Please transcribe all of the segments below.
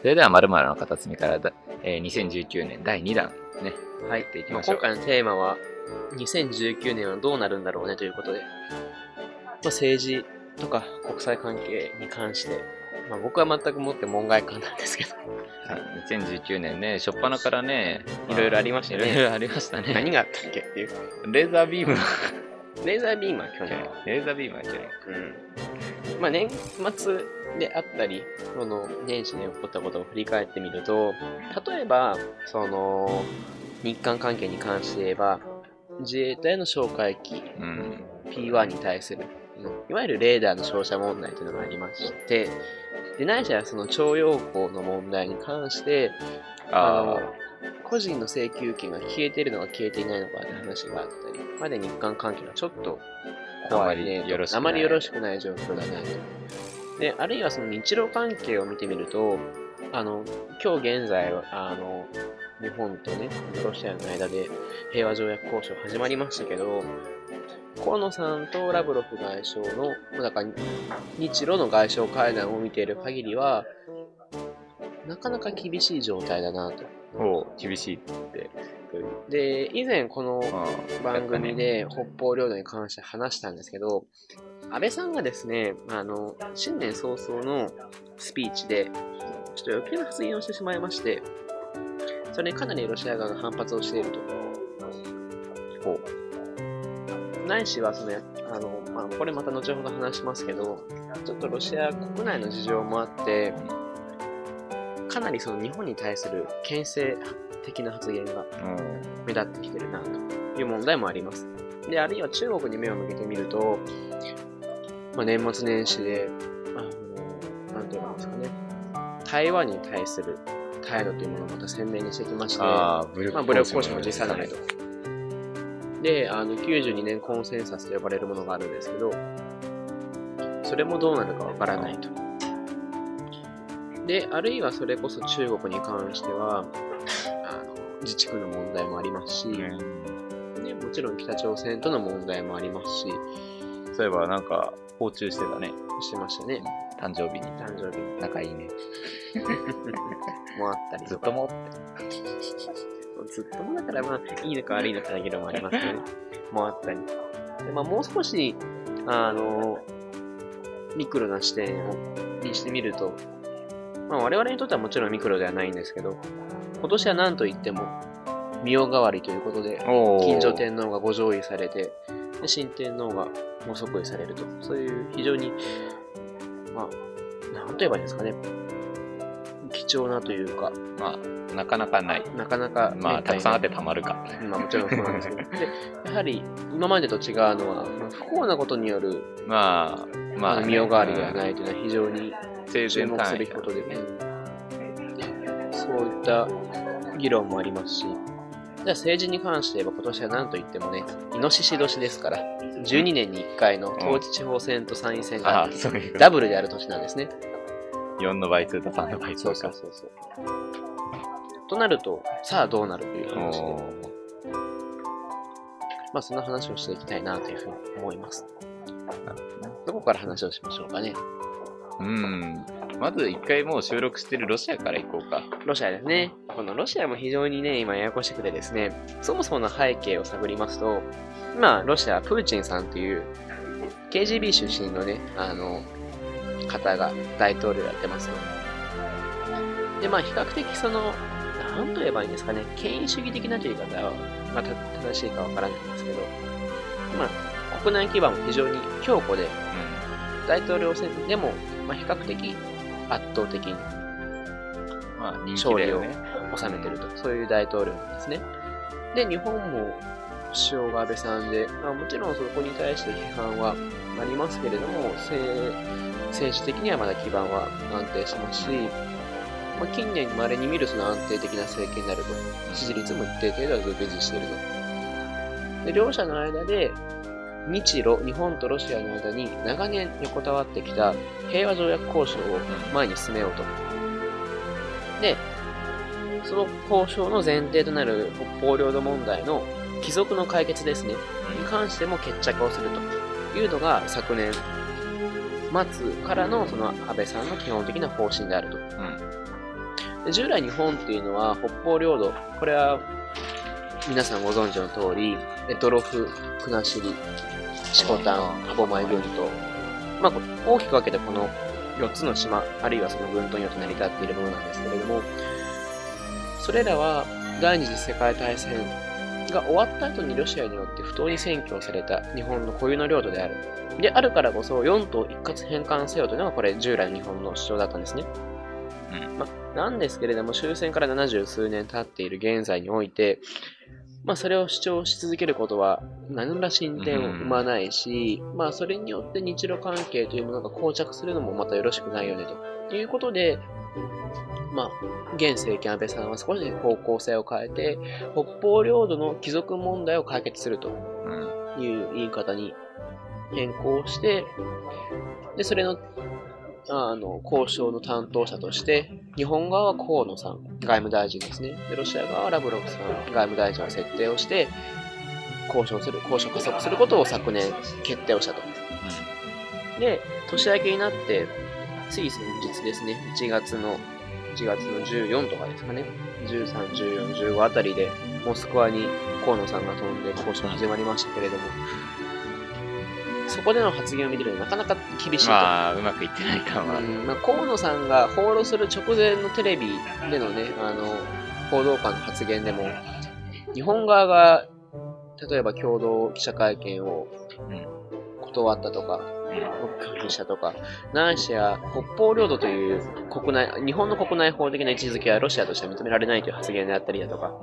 それでは、まるの片隅からだ、えー、2019年第2弾ね、はい。っていきましょう。今回のテーマは、2019年はどうなるんだろうねということで、まあ、政治とか国際関係に関して、まあ、僕は全くもって門外漢なんですけど、はい2019年ね、初っ端からね、いろいろありましたね。いろいろありましたね。何があったっけっていう。レーザービームのレーザービームは去年。レーザービームは去年。うん。まあ、年末であったり、その年始に起こったことを振り返ってみると、例えば、その、日韓関係に関して言えば、自衛隊の哨戒機うん。P1 に対する、いわゆるレーダーの照射問題というのがありまして、で、ないしはその徴用工の問題に関して、あのあ、個人の請求権が消えているのか消えていないのかって話があったり、まで日韓関係がちょっと怖いねあまりよろしくないあまりよろしくない状況だなと。で、あるいはその日露関係を見てみると、あの、今日現在は、あの、日本とね、ロシアの間で平和条約交渉始まりましたけど、河野さんとラブロフ外相の、なんか日露の外相会談を見ている限りは、なかなか厳しい状態だなと。おう厳しいって。で、以前このあ番組で北方領土に関して話したんですけど、安倍さんがですね、あの、新年早々のスピーチで、ちょっと余計な発言をしてしまいまして、それにかなりロシア側が反発をしていると。こう。ないしは、その、あの、まあ、これまた後ほど話しますけど、ちょっとロシア国内の事情もあって、かなりその日本に対する牽制的な発言がうん目立ってきてるなという問題もあります。で、あるいは中国に目を向けてみると、まあ、年末年始で、あの、なんて言うんですかね、台湾に対する態度というものをまた鮮明にしてきまして、武力まあ、武力行使も辞さないと。で、あの、92年コンセンサスと呼ばれるものがあるんですけど、それもどうなるかわからないと。で、あるいはそれこそ中国に関しては、あの、自治区の問題もありますし、うんね、もちろん北朝鮮との問題もありますし、そういえばなんか、訪中してたね。してましたね。誕生日に。誕生日仲いいね。もあったりとか。ずっとも。ずっともだからまあ、いいのか悪いのかだけどもありますね。もあったり。でまあ、もう少し、あの、ミクロな視点をにしてみると、まあ、我々にとってはもちろんミクロではないんですけど、今年は何と言っても、御代替わりということで、おー近所天皇がご上位されて、で新天皇がご即位されると。そういう非常に、まあ、なんと言えばいいんですかね。貴重なというか、まあ、なかなかない。なかなか、まあ、たくさんあってたたまるか。まあもちろんそうなんですけど。で、やはり、今までと違うのは、まあ不幸なことによる、まあ、まあ、まあ、身代替わりがないというのは非常に生注目すべきことで、そういった議論もありますし、じゃあ政治に関して言えば今年は何と言ってもね、イノシシ年ですから、12年に1回の統一地方選と参院選が。ダブルである年なんですね。4の倍数と3の倍数か。そうそうそう。となると、さあどうなるという話で、まあそんな話をしていきたいなというふうに思います。どこから話をしましょうかね。うん。まず一回もう収録してるロシアから行こうか。ロシアですね。このロシアも非常にね、今ややこしくてですね、そもそもの背景を探りますと、今、ロシア、プーチンさんという KGB 出身のね、あの、方が大統領やってますと。で、まあ、比較的その、なんと言えばいいんですかね、権威主義的なという言い方は、まあ、た正しいかわからないんですけど、まあ、国内基盤も非常に強固で、大統領選でも、まあ、比較的圧倒的にうん。まあ、人気だよね。収めてると、そういう大統領なんですね。で、日本も首相が安倍さんで、まあ、もちろんそこに対して批判はありますけれども、政政治的にはまだ基盤は安定してますし、まあ、近年まれに見るその安定的な政権になると、支持率も一定程度はずっと維持していると。で、両者の間で、日露、日本とロシアの間に長年横たわってきた平和条約交渉を前に進めようと。で、その交渉の前提となる北方領土問題の帰属の解決ですね、に関しても決着をするというのが昨年末からのその安倍さんの基本的な方針であると。うん。で従来日本っていうのは北方領土、これは皆さんご存知の通り、択捉、国後、四股丹、歯舞群島、まあ、大きく分けてこの4つの島、あるいはその群島によって成り立っているものなんですけれども、それらは第二次世界大戦が終わった後にロシアによって不当に占拠された日本の固有の領土である。であるからこそ4島一括返還せよというのがこれ従来の日本の主張だったんですね。うんまあ、なんですけれども終戦から70数年経っている現在において、まあ、それを主張し続けることは何ら進展を生まないし、まあ、それによって日露関係というものが膠着するのもまたよろしくないよねと。いうことで、まあ、現政権安倍さんは少し方向性を変えて、北方領土の帰属問題を解決すると。うん。いう言い方に変更して、で、それの、あの、交渉の担当者として、日本側は河野さん、外務大臣ですね。で、ロシア側はラブロフさん、外務大臣を設定をして、交渉する、交渉加速することを昨年決定をしたと。で、年明けになって、つい先日ですね、1月の、1月の14とかですかね、13、14、15あたりで、モスクワに河野さんが飛んで交渉始まりましたけれども、そこでの発言を見てるとなかなか厳しいと。まあ、うまくいってない感は。うんまあ、河野さんが放浪する直前のテレビでのね、あの、報道官の発言でも、日本側が、例えば共同記者会見を断ったとか、拒否したとか、ないしや北方領土という国内、日本の国内法的な位置づけはロシアとしては認められないという発言であったりだとか、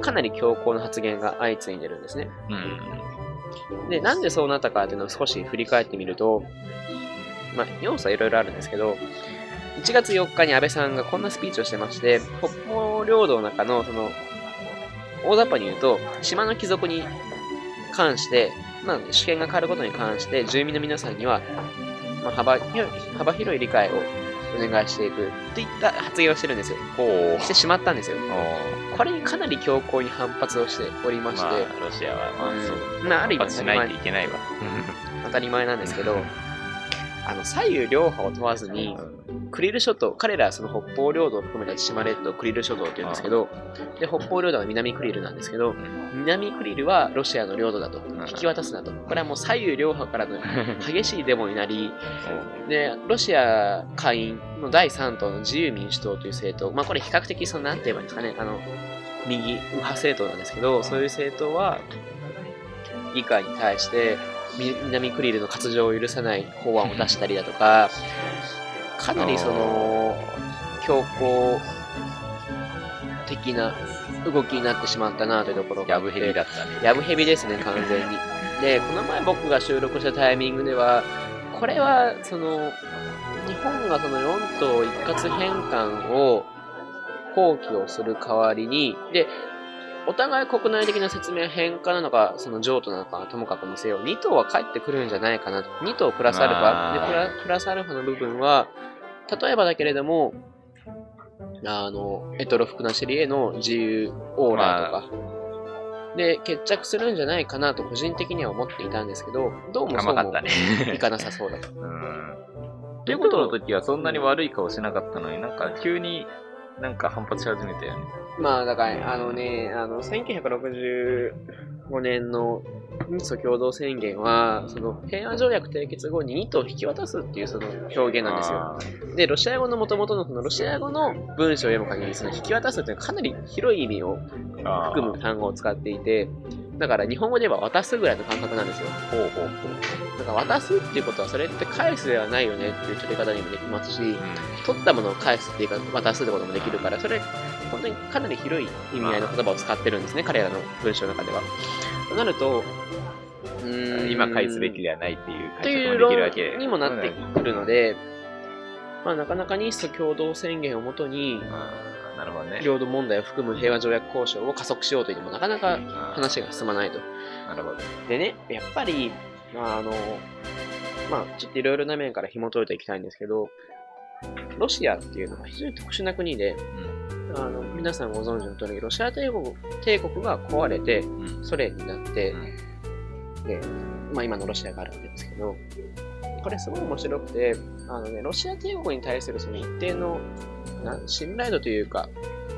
かなり強硬な発言が相次いでるんですね。うん。で、なんでそうなったかっていうのを少し振り返ってみると、まあ、要素はいろいろあるんですけど、1月4日に安倍さんがこんなスピーチをしてまして、北方領土の中の、その、大雑把に言うと、島の帰属に関して、まあ、主権が変わることに関して、住民の皆さんには、まあ、幅広い理解をお願いしていくといった発言をしてるんですよ。してしまったんですよ。おこれにかなり強硬に反発をしておりまして、まあ、ロシアは、まあ、そう。うんまあ、ある意味ないといけないわ。当たり前なんですけど、あの左右両派を問わずに、クリル諸島、彼らはその北方領土を含めた千島列島、クリル諸島って言うんですけど、で、北方領土は南クリルなんですけど、南クリルはロシアの領土だと、引き渡すなと。これはもう左右両派からの 激しいデモになり、で、ロシア下院の第3党の自由民主党という政党、まあこれ比較的その、なんて言えばいいんですかね、あの、右右派政党なんですけど、そういう政党は、議会に対して、み南クリルの活動を許さない法案を出したりだとか、かなりその、強硬的な動きになってしまったなというところがあって。やぶへびだったね。やぶへびですね、完全に。で、この前僕が収録したタイミングでは、これは、その、日本がその4島一括返還を放棄をする代わりに、で、お互い国内的な説明は返還なのか、その譲渡なのかはともかくにせよ、2島は帰ってくるんじゃないかなと。2島プラスアルファ。で、プラプラスアルファの部分は、例えばだけれども、あの、エトロフクナシリへの自由オーラーとか、で、決着するんじゃないかなと個人的には思っていたんですけど、どうもそうも。いかなさそうだと。うん。ということの時はそんなに悪い顔しなかったのになんか急になんか反発し始めたよね。まあ、だから、あのね、あの、1965年の日ソ共同宣言は、その平和条約締結後に2島を引き渡すっていうその表現なんですよ。あで、ロシア語の元々のそのロシア語の文章を読む限り、その引き渡すっていうのはかなり広い意味を。含む単語を使っていて、だから日本語で言えば渡すぐらいの感覚なんですよ。ほうほうほう。だから渡すっていうことはそれって返すではないよねっていう取り方にもできますし、う取ったものを返すっていうか渡すってこともできるから、それ本当にかなり広い意味合いの言葉を使ってるんですね、彼らの文章の中では。となると、ん今返すべきではないっていうとい解釈もできるわけにもなってくるので、まあ、なかなか日ソ共同宣言をもとに、あーなるほどね。領土問題を含む平和条約交渉を加速しようというのもなかなか話が進まないと。なるほど。でね、やっぱり、まあ、あの、まあ、ちょっといろいろな面から紐解いていきたいんですけど、ロシアっていうのは非常に特殊な国で、あの皆さんご存知の通り、ロシア帝国帝国が壊れて、うん。ソ連になってう、んで、まあ、今のロシアがあるわけですけど、これすごい面白くて、あのね、ロシア帝国に対するその一定のな信頼度というか、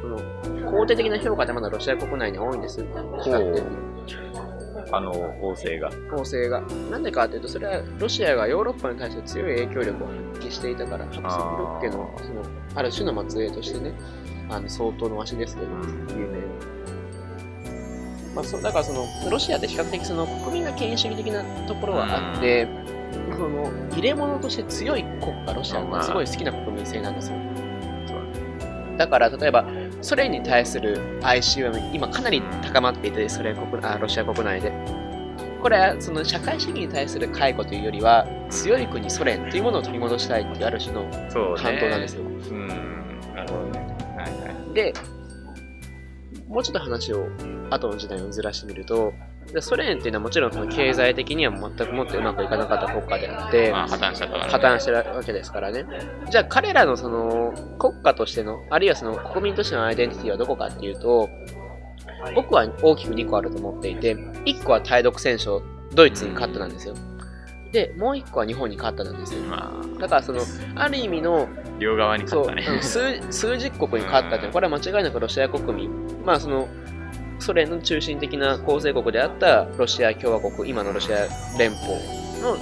その肯定的な評価ってまだロシア国内に多いんです。あの、王政が。構成が。なんでかっていうと、それはロシアがヨーロッパに対して強い影響力を発揮していたから、ハプスブルク家のそのある種の末裔としてね、あの相当のわしですけど、有名な。まあ、そうだからその、ロシアって比較的その国民が権威主義的なところはあって、その入れ物として強い国家、ロシアがすごい好きな国民性なんですよ。だから、例えば、ソ連に対する哀愁は今かなり高まっていて、ソ連国あロシア国内で。これはその社会主義に対する解雇というよりは、強い国ソ連というものを取り戻したいっていうある種のそうね。反動なんですよ。うん。なるほどね。はいはい。で、もうちょっと話を後の時代にずらしてみると、でソ連っていうのはもちろんその経済的には全くもってうまくいかなかった国家であって、まあ、破綻したからね。破綻してるわけですからね。じゃあ彼らのその国家としての、あるいはその国民としてのアイデンティティはどこかっていうと、僕は大きく2個あると思っていて、1個は対独戦勝、ドイツに勝ったなんですよ。で、もう1個は日本に勝ったなんですよ。まだからその、ある意味の、あ、両側に勝ったね。うん数数十国に勝ったってこれは間違いなくロシア国民、まあその、ソ連の中心的な構成国であったロシア共和国、今のロシア連邦の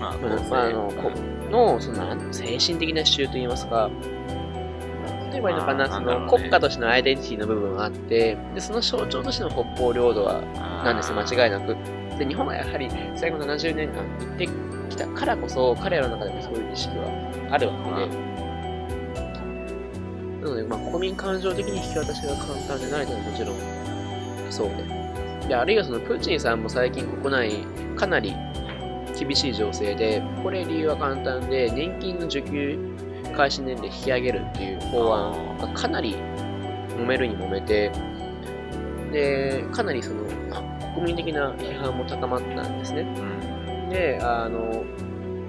まあ、まあまあ、あの、この、その、精神的な支柱といいますか、例えばいいのかな、その、国家としてのアイデンティティの部分があって、で、その象徴としての北方領土は、なんですよ、間違いなく。で、日本がやはり最後の70年間行ってきたからこそ、彼らの中でもそういう意識はあるわけで、なので、まあ、国民感情的に引き渡しが簡単じゃないのはもちろんそうで。で、あるいはそのプーチンさんも最近国内かなり厳しい情勢で、これ理由は簡単で、年金の受給開始年齢引き上げるっていう法案がかなり揉めるに揉めて、で、かなりその国民的な批判も高まったんですね。うん。で、あの、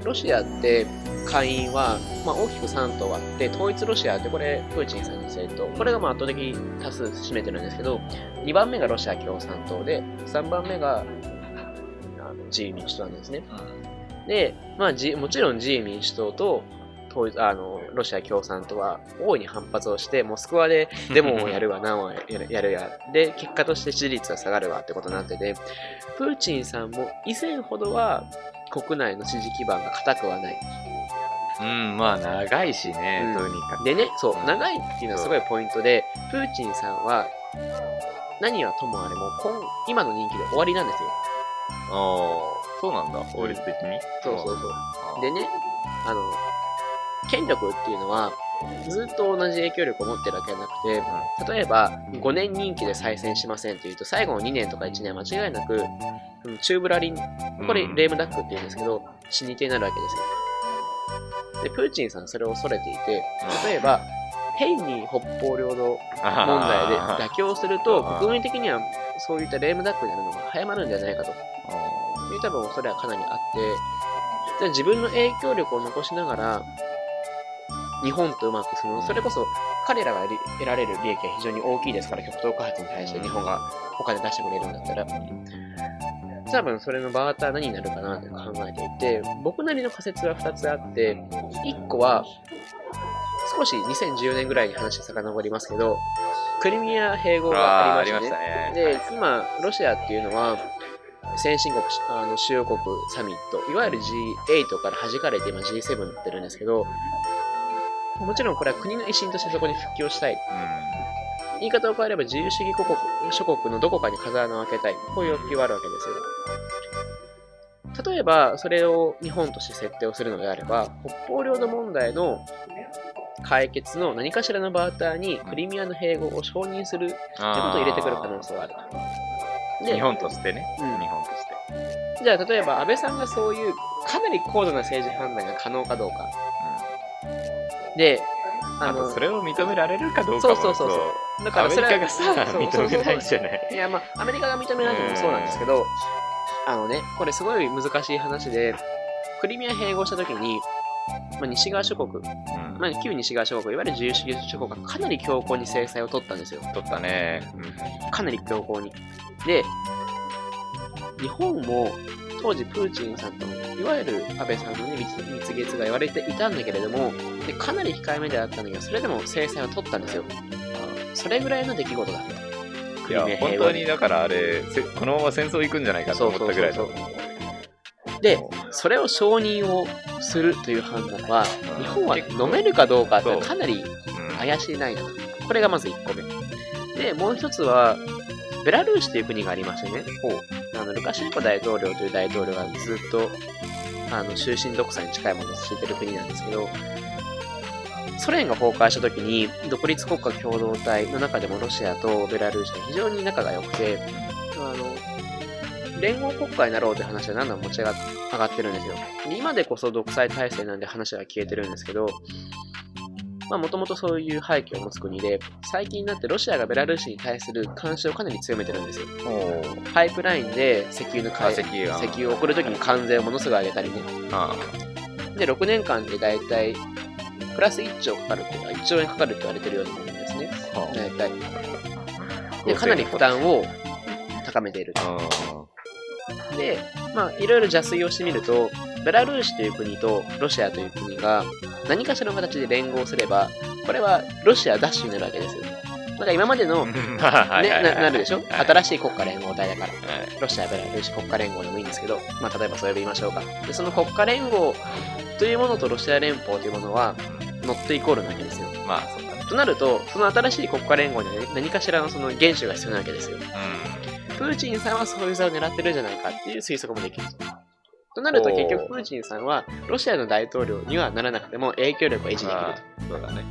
ロシアって会員は、まあ、大きく3党あって、統一ロシアってこれ、プーチンさんの政党。これがまあ圧倒的多数占めてるんですけど、2番目がロシア共産党で、3番目があの自由民主党なんですね。で、まあ、じもちろん自由民主党と統一あのロシア共産党は大いに反発をして、モスクワでデモをやるわ、何を やるや。で、結果として支持率が下がるわってことになってて、プーチンさんも以前ほどは国内の支持基盤が固くはない。うん、まあ、長いしね、うんとにかく。でね、そう、長いっていうのはすごいポイントで、プーチンさんは何はともあれも今今の人気で終わりなんですよ。ああ、そうなんだ、法律的に？そうそうそう。でね、あの、権力っていうのは、ずっと同じ影響力を持ってるわけじゃなくて、例えば、5年任期で再選しませんっていうと、最後の2年とか1年は間違いなく、うんチューブラリン、これ、うんレームダックって言うんですけど、死に手になるわけですよ。で、プーチンさんはそれを恐れていて、例えば、変に北方領土問題で妥協すると、国民的にはそういったレームダックになるのが早まるんじゃないかと。あいう多分恐れはかなりあって、自分の影響力を残しながら、日本とうまくその、それこそ彼らが得られる利益は非常に大きいですから、極東開発に対して日本がお金出してくれるんだったら、多分それのバーター何になるかなって考えていて、僕なりの仮説は2つあって、1個は、少し2014年ぐらいに話遡りますけど、クリミア併合ーがありましたね。ましたね。で、今、ロシアっていうのは、先進国、あの主要国サミット、いわゆる G8 から弾かれて今 G7 になってるんですけど、もちろんこれは国の威信としてそこに復帰をしたい。言い方を変えれば自由主義国諸国のどこかに風穴を開けたい。こういう欲求があるわけですよ。例えば、それを日本として設定をするのであれば、北方領土問題の解決の何かしらのバーターにクリミアの併合を承認するってことを入れてくる可能性がある。で日本としてね。うん日本として。じゃあ、例えば安倍さんがそういうかなり高度な政治判断が可能かどうか。で、あと、それを認められるかどうかもそうそうそうだかアメリらそれはカがさ、認めないじゃない？いや、まあ、アメリカが認めないのもそうなんですけど、あのね、これすごい難しい話で、クリミア併合したときに、まあ、西側諸国、うんまあ、旧西側諸国、いわゆる自由主義諸国がかなり強硬に制裁を取ったんですよ。取ったね。かなり強硬に。で、日本も当時プーチンさんといわゆる安倍さんの、ね、蜜月が言われていたんだけれどもでかなり控えめであったんだけどそれでも制裁を取ったんですよ。それぐらいの出来事だった。いや、本当にだからあれ、このまま戦争行くんじゃないかと思ったぐらいだで、それを承認をするという判断は、日本は飲めるかどうかってかなり怪しいないな。これがまず1個目。で、もう一つは、ベラルーシという国がありましてね、あのルカシェンコ大統領という大統領がずっとあの終身独裁に近いものを敷いてる国なんですけど、ソ連が崩壊した時に、独立国家共同体の中でもロシアとベラルーシが非常に仲が良くて、あの、連合国家になろうという話は何度も持ち上がってるんですよ。今でこそ独裁体制なんで話は消えてるんですけど、まあもともとそういう背景を持つ国で、最近になってロシアがベラルーシに対する監視をかなり強めてるんですよ。パイプラインで石油の買い、石油を送るときに関税をものすごい上げたりね。で、6年間でだいたいプラス1兆かかるって、1兆円かかるって言われてるようなものですね。大体。で、かなり負担を高めていると。で、まあ、いろいろ邪推をしてみると、ベラルーシという国とロシアという国が何かしらの形で連合すれば、これはロシアダッシュになるわけですよ。なんか今までの、ね、ななるでしょ？新しい国家連合体だから。ロシア、ベラルーシ国家連合でもいいんですけど、まあ、例えばそう呼びましょうか。で、その国家連合というものとロシア連邦というものは、ノットイコールなわけですよ。まあ、そう。となると、その新しい国家連合には何かしらのその原種が必要なわけですよ。うん。プーチンさんはそういう座を狙ってるんじゃないかっていう推測もできる。となると結局プーチンさんはロシアの大統領にはならなくても影響力を維持できると。そうだね。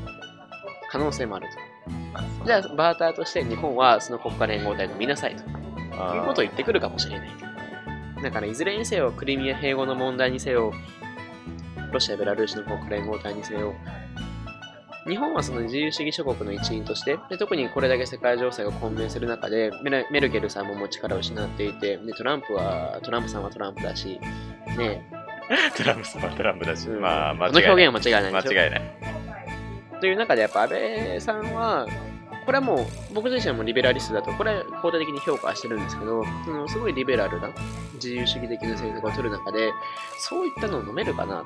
可能性もあると。じゃあ、バーターとして日本はその国家連合体の見なさいと。いうことを言ってくるかもしれない。だから、いずれにせよ、クリミア併合の問題にせよ、ロシア、ベラルーシの国家連合体にせよ、日本はその自由主義諸国の一員として、で特にこれだけ世界情勢が混迷する中でメメルケルさんももう力を失っていて、でトランプは、トランプさんはトランプだし、ね。トランプさんはトランプだし、うん、まあ、間違いない。この表現は間違いない。間違いない。という中で、やっぱ安倍さんは、これはもう僕自身もリベラリストだと、これは肯定的に評価してるんですけど、そのすごいリベラルな自由主義的な政策を取る中で、そういったのを飲めるかな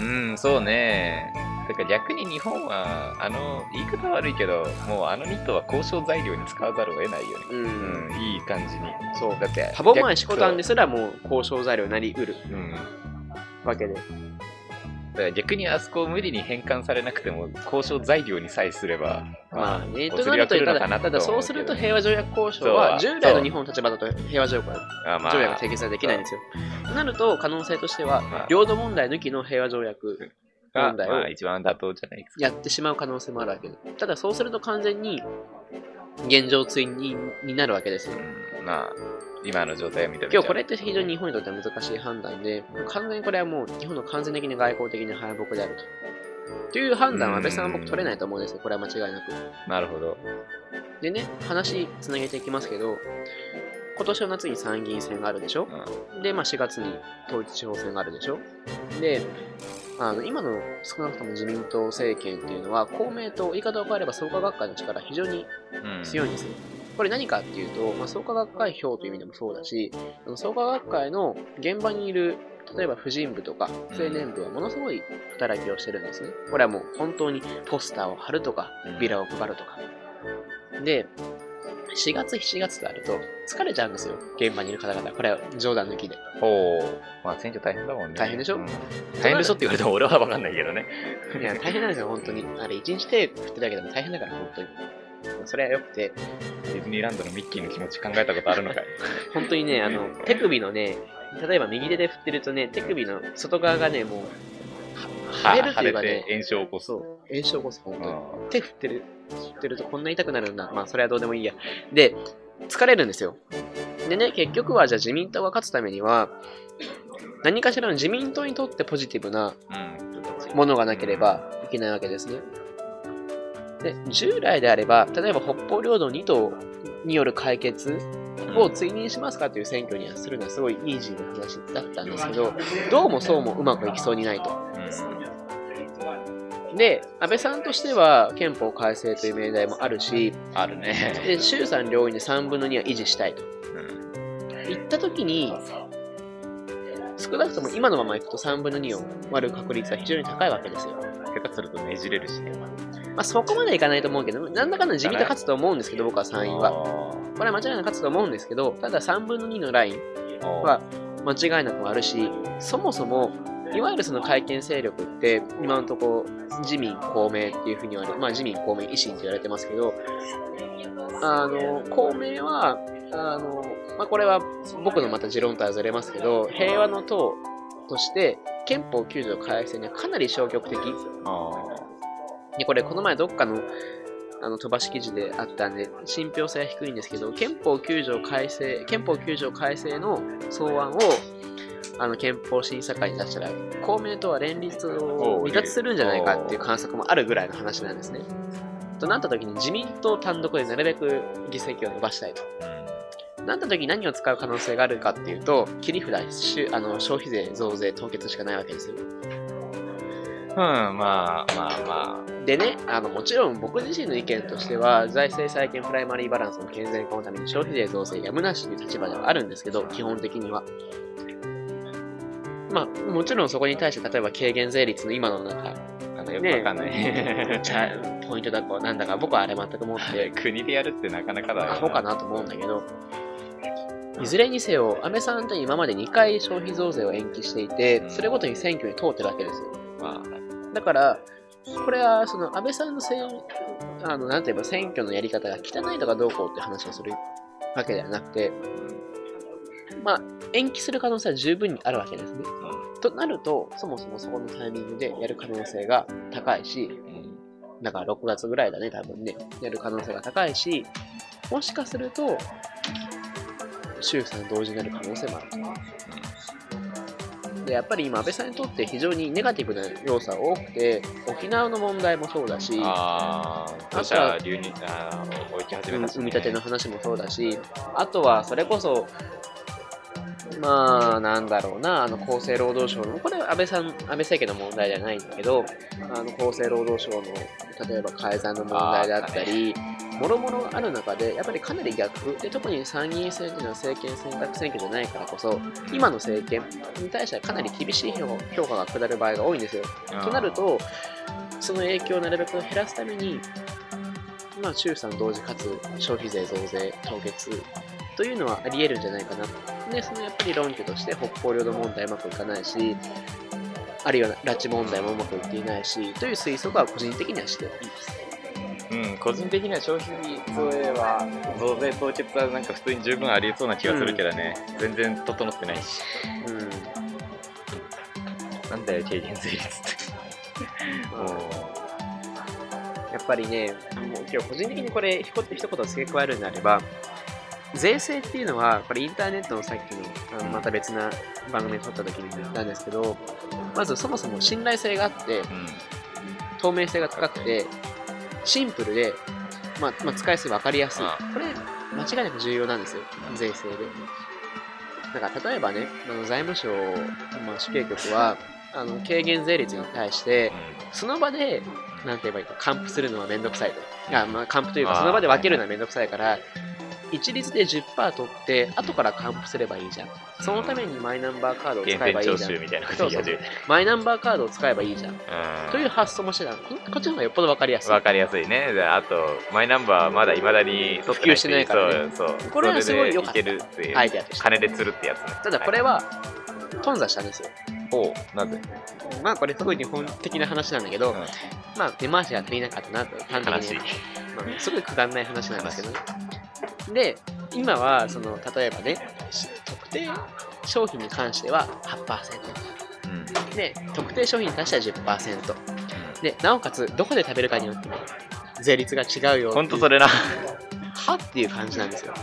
うん、そうね。だから逆に日本は、あの、言い方悪いけど、もうあのニットは交渉材料に使わざるを得ないよね。うん、うん、いい感じに。そう。だって、パボマンシコタンですらもう交渉材料になりうる。うん。わけで。だから逆にあそこを無理に変換されなくても交渉材料にさえすれば、まあね、となると、ただただそうすると平和条約交渉は従来の日本の立場だと平和条約条約が締結はできないんですよ。となると可能性としては、領土問題抜きの平和条約問題を一番妥当じゃないですか。やってしまう可能性もあるわけで。ただそうすると完全に現状追にになるわけですよ。うん、まあ、今の状態を見て今日これって非常に日本にとっては難しい判断で、完全にこれはもう日本の完全的に外交的な敗北であると。という判断は安倍さんは僕取れないと思うんですよ。これは間違いなく。なるほど。でね、話つなげていきますけど、今年の夏に参議院選があるでしょ、うん、で、まあ4月に統一地方選があるでしょ？で、あの今の少なくとも自民党政権っていうのは、公明党、言い方を変えれば創価学会の力非常に強いんですよ。うん、これ何かっていうと、まあ、創価学会票という意味でもそうだし、創価学会の現場にいる、例えば婦人部とか青年部はものすごい働きをしてるんですね。これはもう本当にポスターを貼るとか、ビラを配るとか。で、4月、7月となると、疲れちゃうんですよ。現場にいる方々。これは冗談抜きで。おまあ、選挙大変だもんね。大変でしょ、うん、大変でしょって言われても俺はわかんないけどね。いや、大変なんですよ、本当に。あれ、1日手振ってるだけでも大変だから、本当に。それはよくて。ディズニーランドのミッキーの気持ち考えたことあるのかい？本当にね、あの、手首のね、例えば右手で振ってるとね、手首の外側がね、もう、腫れるっていうかね、炎症を起こす。そう、炎症を起こす、本当に。手振ってる、振ってるとこんな痛くなるんだ。まあ、それはどうでもいいや。で、疲れるんですよ。でね、結局はじゃあ自民党が勝つためには、何かしらの自民党にとってポジティブなものがなければいけないわけですね。で、従来であれば、例えば北方領土2島による解決を追認しますかという選挙にはするのはすごいイージーな話だったんですけど、どうもそうもうまくいきそうにないと。で、安倍さんとしては憲法改正という命題もあるし、あるね。で、衆参両院で3分の2は維持したいと。うん、言ったときに、少なくとも今のままいくと3分の2を割る確率は非常に高いわけですよ。下手するとねじれるしね。まあ、そこまでいかないと思うけど、なんだかんだ地味と勝つと思うんですけど、僕は3位は。これは間違いなく勝つと思うんですけど、ただ3分の2のラインは間違いなくあるし、そもそも、いわゆるその改憲勢力って、今のところ自民、公明っていうふうに言われて、まあ自民、公明、維新って言われてますけど、あの、公明は、あの、まあこれは僕のまた持論とはずれますけど、平和の党として憲法9条改正にはかなり消極的。で、これこの前どっかのあの飛ばし記事であったんで、信憑性は低いんですけど、憲法9条改正、憲法9条改正の草案をあの憲法審査会に出したら、公明党は連立を離脱するんじゃないかっていう観測もあるぐらいの話なんですね。となった時に自民党単独でなるべく議席を伸ばしたいと。なった時に何を使う可能性があるかっていうと、切り札、あの消費税増税凍結しかないわけですよ。うん、まあまあまあ。でね、あのもちろん僕自身の意見としては、財政再建プライマリーバランスの健全化のために消費税増税やむなしという立場ではあるんですけど、基本的には。まあ、もちろんそこに対して、例えば軽減税率の今のなんか、あのよくわかんない。ね、ポイントだかなんだか、僕はあれ全く思って。国でやるってなかなかだよ。アホかなと思うんだけど、いずれにせよ、安倍さんって今まで2回消費増税を延期していて、それごとに選挙に通ってるわけですよ。まあ、だから、これは、その安倍さんのせあの、なんて言えば選挙のやり方が汚いとかどうこうって話をするわけではなくて、まあ、延期する可能性は十分にあるわけですね。となると、そもそもそこのタイミングでやる可能性が高いし、だから6月ぐらいだね、多分ね、やる可能性が高いし、もしかすると、衆参同時になる可能性もあると。で、やっぱり今、安倍さんにとって非常にネガティブな要素が多くて、沖縄の問題もそうだし、ああとは流入あ置いて始めた、ね、み立ての話もそうだし、あとはそれこそ、まあ、なんだろうな、あの厚生労働省の、これは安倍さん、安倍政権の問題じゃないんだけど、あの厚生労働省の、例えば改ざんの問題であったり、もろもろある中で、やっぱりかなり逆で、特に参議院選挙の政権選択選挙じゃないからこそ、今の政権に対してはかなり厳しい評価が下る場合が多いんですよ。となると、その影響をなるべく減らすために、まあ、衆参同時かつ消費税増税凍結というのはあり得るんじゃないかな。で、そのやっぱり論拠として北方領土問題うまくいかないし、あるいは拉致問題もうまくいっていないし、という推測は個人的にはしていいです。うん、個人的には消費増税は、増税凍結はなんか普通に十分ありそうな気がするけどね、うん、全然整ってないし。うん。なんだよ、軽減税率って。も う。やっぱりね、もう今日個人的にこれ、ひこって一言付け加えるんであれば、税制っていうのは、これインターネットのさっきの、あのまた別な番組で撮った時に言ったんですけど、まずそもそも信頼性があって、うん、透明性が高くて、シンプルで、まあ、まあ、使いやすい、わかりやすい。これ、間違いなく重要なんですよ。税制で。だから、例えばね、あの財務省、まあ、主計局は、あの、軽減税率に対して、その場で、なんて言えばいいか、還付するのはめんどくさいと。いや、まあ、還付というか、その場で分けるのはめんどくさいから、一律で10%取って、後から還付すればいいじゃん。そのためにマイナンバーカードを使えばいいじゃん。そうそうマイナンバーカードを使えばいいじゃん。という発想もしてたの。こっちの方がよっぽど分かりやすい。分かりやすいね。あと、マイナンバーまだいまだに普及してないからね。そうそう。これはすごいよかった。いけるっていう。アイデアとして。金で釣るってやつね。ただこれは、頓挫したんですよ。おなぜ？まあこれすごい日本的な話なんだけど、うん、まあ根回しが足りなかったなと、単純に。まあ、すごいくだんない話なんですけどね。で、今は、その、例えばね、特定商品に関しては8%。うん、で、特定商品に関しては10%。で、なおかつ、どこで食べるかによっても、税率が違うよ。ほんとそれな。はっていう感じなんですよ。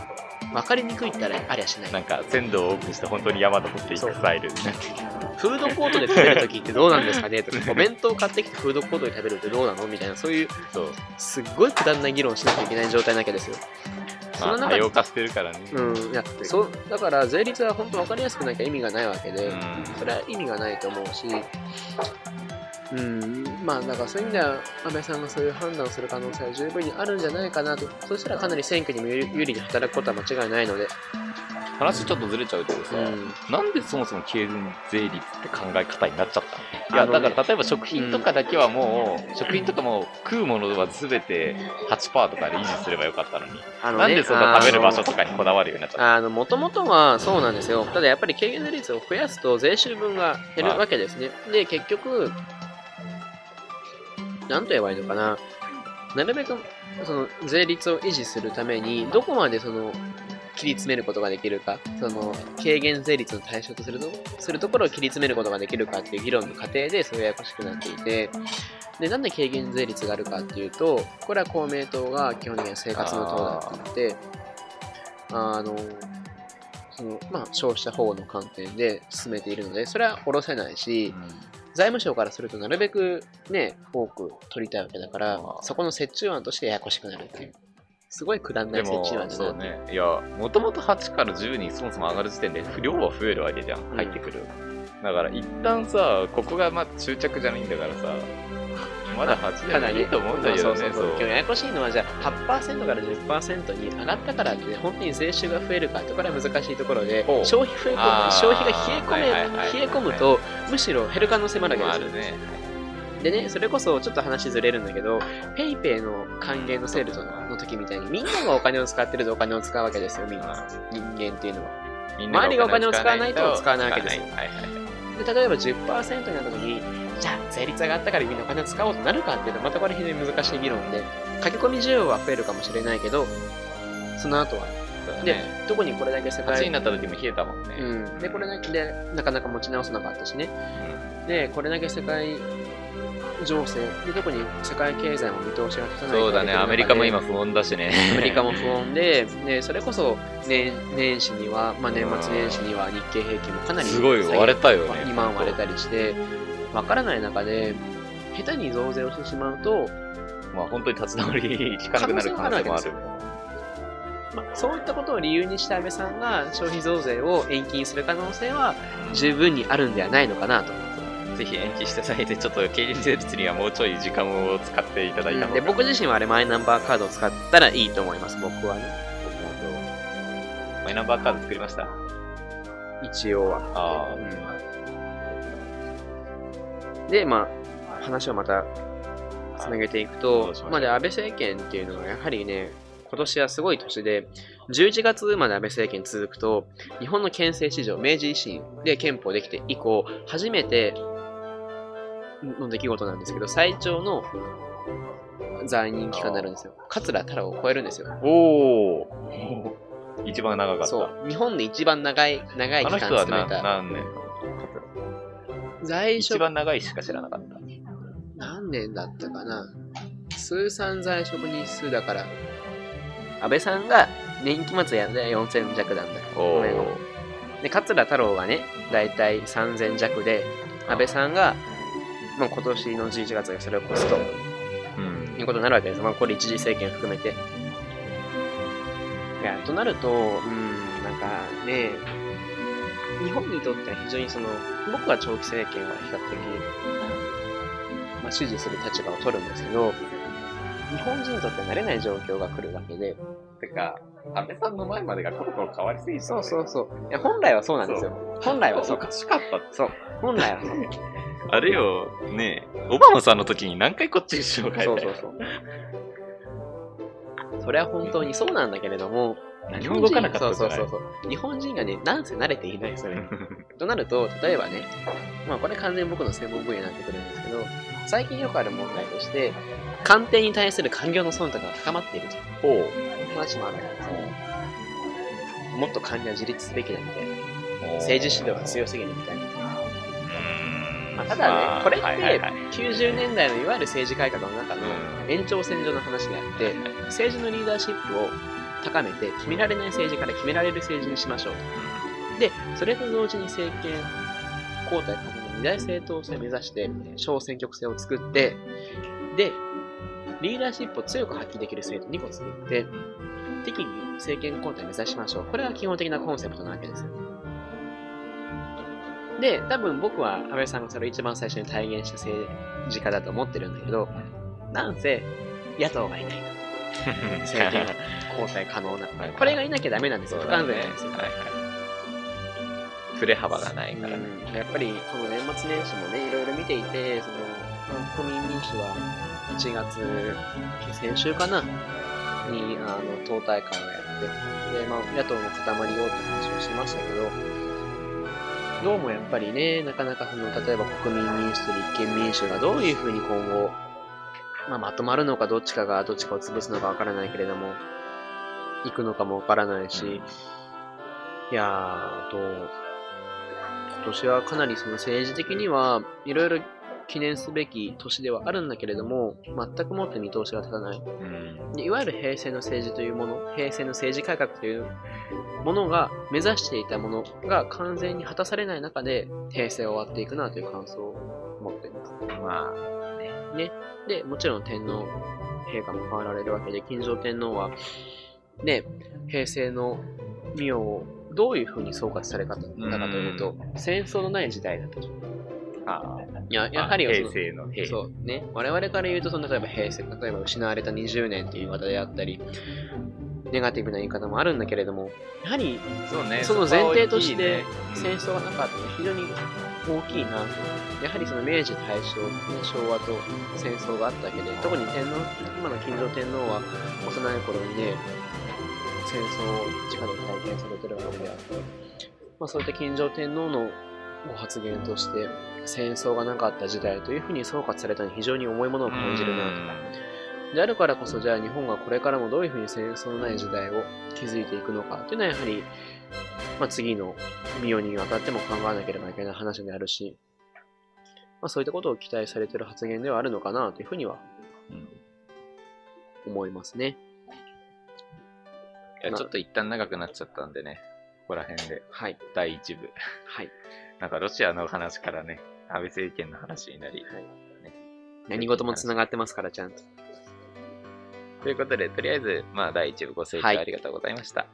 分かりにくいったらありゃしない。なんか、鮮度を多くして本当に山登っていくスタイル。フードコートで食べるときってどうなんですかね？とか、お弁当買ってきてフードコートで食べるってどうなの？みたいな、そういう、すっごいくだんない議論しなきゃいけない状態なわけですよ。その多様化してるからね。うん、いや、そだから税率は本当分かりやすくなきゃ意味がないわけで、うん、それは意味がないと思うし、うん、まあ、だからそういう意味では、安倍さんがそういう判断をする可能性は十分にあるんじゃないかなと。そしたらかなり選挙にも有利に働くことは間違いないので、話ちょっとずれちゃうけどさ、うんなんでそもそも軽減税率って考え方になっちゃったの？いや、ねだから例えば食品とかだけはもう、食品とかも食うものは全て8%とかで維持すればよかったのに。あのねなんでそんな食べる場所とかにこだわるようになっちゃったあの、もともとはそうなんですよ。ただやっぱり軽減税率を増やすと税収分が減るわけですね。で、結局、なんと言えばいいのかな。なるべく、その、税率を維持するために、どこまでその、切り詰めることができるか、その、軽減税率の対象とすると、するところを切り詰めることができるかっていう議論の過程で、それがややこしくなっていて、で、なんで軽減税率があるかっていうと、これは公明党が基本的には生活の党だって言って、あの、その、まあ、消費者保護の観点で進めているので、それは下ろせないし、財務省からするとなるべくね、多く取りたいわけだからそこの折衷案としてややこしくなるっていう。すごいくだんない折衷案、だなそうね。いや、もともと8から10にそもそも上がる時点で不量は増えるわけじゃん。ん入ってくる。だから一旦さ、ここがまあ終着じゃないんだからさ、まだ8ただね、でもいいと思うんだけどね。そう今日ややこしいのは、じゃあ8%から10%に上がったからって、本当に税収が増えるかって、これは難しいところで消費増え消費が冷え込め、冷え込むと、むしろ減る可能性もあるわけですよ。ね。でね、それこそちょっと話ずれるんだけど、PayPay の還元のセールの時みたいに、みんながお金を使ってるとお金を使うわけですよ、みんな。人間っていうのは。周りがお金を使わないと使わないわけですよで、例えば10%になった時に、じゃあ税率上がったからみんなお金を使おうとなるかっていうと、またこれ非常に難しい議論で、書き込み需要は増えるかもしれないけど、その後は。で特にこれだけ世8に界、なった時も冷えたもんね。うん。で、これだけで、なかなか持ち直せなかったしね。で、これだけ世界情勢、で、特に世界経済も見通しが立たないそうだね、アメリカも今不穏だしね。アメリカも不穏で、でそれこそ年年始には、まあ、年末年始には日経平均もかなりすごい割れたよね。2万割れたりして、わからない中で、下手に増税をしてしまうと、まあ本当に立ち直り効かなくなる可能性もある。まあ、そういったことを理由にして安倍さんが消費増税を延期にする可能性は十分にあるんではないのかなと。ぜひ延期していただいて、ちょっと経理税率にはもうちょい時間を使っていただいた方が。で僕自身はあれマイナンバーカードを使ったらいいと思います、僕はね。マイナンバーカード作りました？一応は。あで、まあ、話をまたつなげていくとどうしましょ、うまあ、で安倍政権っていうのはやはりね、今年はすごい年で、11月まで安倍政権続くと、日本の憲政史上、明治維新で憲法できて以降、初めての出来事なんですけど、最長の在任期間になるんですよ。桂太郎を超えるんですよ。おお一番長かった。そう。日本で一番長い、長い期間あの人は務めた。何何年？在職一番長いしか知らなかった。何年だったかな？通算在職日数だから、安倍さんが年期末やで4000弱なんだよ。おごめんごめんで、桂太郎がね、だいたい3000弱で、安倍さんが、まあ、今年の11月がそれを越すとうん。いうことになるわけです。まあ、これ一次政権含めて。いや、となると、うん、なんかね、日本にとっては非常にその、僕は長期政権は比較的、まあ、支持する立場を取るんですけど、日本人にとっては慣れない状況が来るわけで、てか、安倍さんの前までがコロコロ変わりすぎてそうそうそう。いや、本来はそうなんですよ。本来はそうお。かしかったって。そう。本来はそう。あれよ、ねえ、オバマさんの時に何回こっちにしようかそうそうそう。それは本当にそうなんだけれども、何も動かなかったじゃないそうそうそうそう。日本人がね、なんせ慣れていない、それに。と なると、例えばね、まあこれ完全に僕の専門分野になってくるんですけど、最近よくある問題として、官邸に対する官僚の忖度が高まっていると。ほう。話もあるんですよ。もっと官僚は自立すべきだみたいな。政治指導が強すぎるみたいな。まあ、ただね、これってはいはいはい90年代のいわゆる政治改革の中のうん延長線上の話であって、政治のリーダーシップを高めて、決められない政治から決められる政治にしましょうと。で、それと同時に政権交代可能の二大政党制を目指して、小選挙区制を作って、で、リーダーシップを強く発揮できる政党2個作って、適宜政権交代を目指しましょう。これが基本的なコンセプトなわけですよ。で、多分僕は安倍さんがそれを一番最初に体現した政治家だと思ってるんだけど、なんせ野党がいないと。政権が交代可能な。これがいなきゃダメなんですよ。不完全なんですよ。はいは振れ幅がないからね。うんやっぱりその年末年始もね、いろいろ見ていて、その、まあ国民民主は1月、先週かな、に、あの、党大会をやって、で、まあ、野党の固まりようって話をしましたけど、どうもやっぱりね、なかなかその、例えば国民民主と立憲民主がどういうふうに今後、まあ、まとまるのかどっちかがどっちかを潰すのかわからないけれども、行くのかもわからないし、いやー、と、今年はかなりその政治的にはいろいろ記念すべき年ではあるんだけれども、全くもって見通しが立たない。うん。でいわゆる平成の政治というもの、平成の政治改革というものが目指していたものが完全に果たされない中で平成は終わっていくなという感想を持っています。まあ、ね。で、もちろん天皇陛下も変わられるわけで、金城天皇は、ね、平成の御代をどういうふうに総括されたかというと、戦争のない時代だと。あいや、やはりあその平成の平。そうね。我々から言うと、その例えば平成、例えば失われた20年っていう言い方であったり、ネガティブな言い方もあるんだけれども、やはりそうね。その前提として戦争がなかったのは非常に大きいなと。やはりその明治、大正、ね昭和と戦争があったわけで、特に天皇、今の金城天皇は幼い頃にね、戦争を直で体験されてるわけであって、まあそういった金城天皇のご発言として、戦争がなかった時代というふうに総括されたのに非常に重いものを感じるなと。であるからこそ、じゃあ日本がこれからもどういうふうに戦争のない時代を築いていくのかというのはやはり、まあ、次のミオにわたっても考えなければいけない話であるし、まあ、そういったことを期待されている発言ではあるのかなというふうにはうん思いますね。いや、ちょっと一旦長くなっちゃったんでね、ここら辺ではい。第一部。はい。なんかロシアの話からね、安倍政権の話になり。はい何事も繋がってますから、ちゃんと。ということで、とりあえず、まあ、第一部ご清聴はいありがとうございました。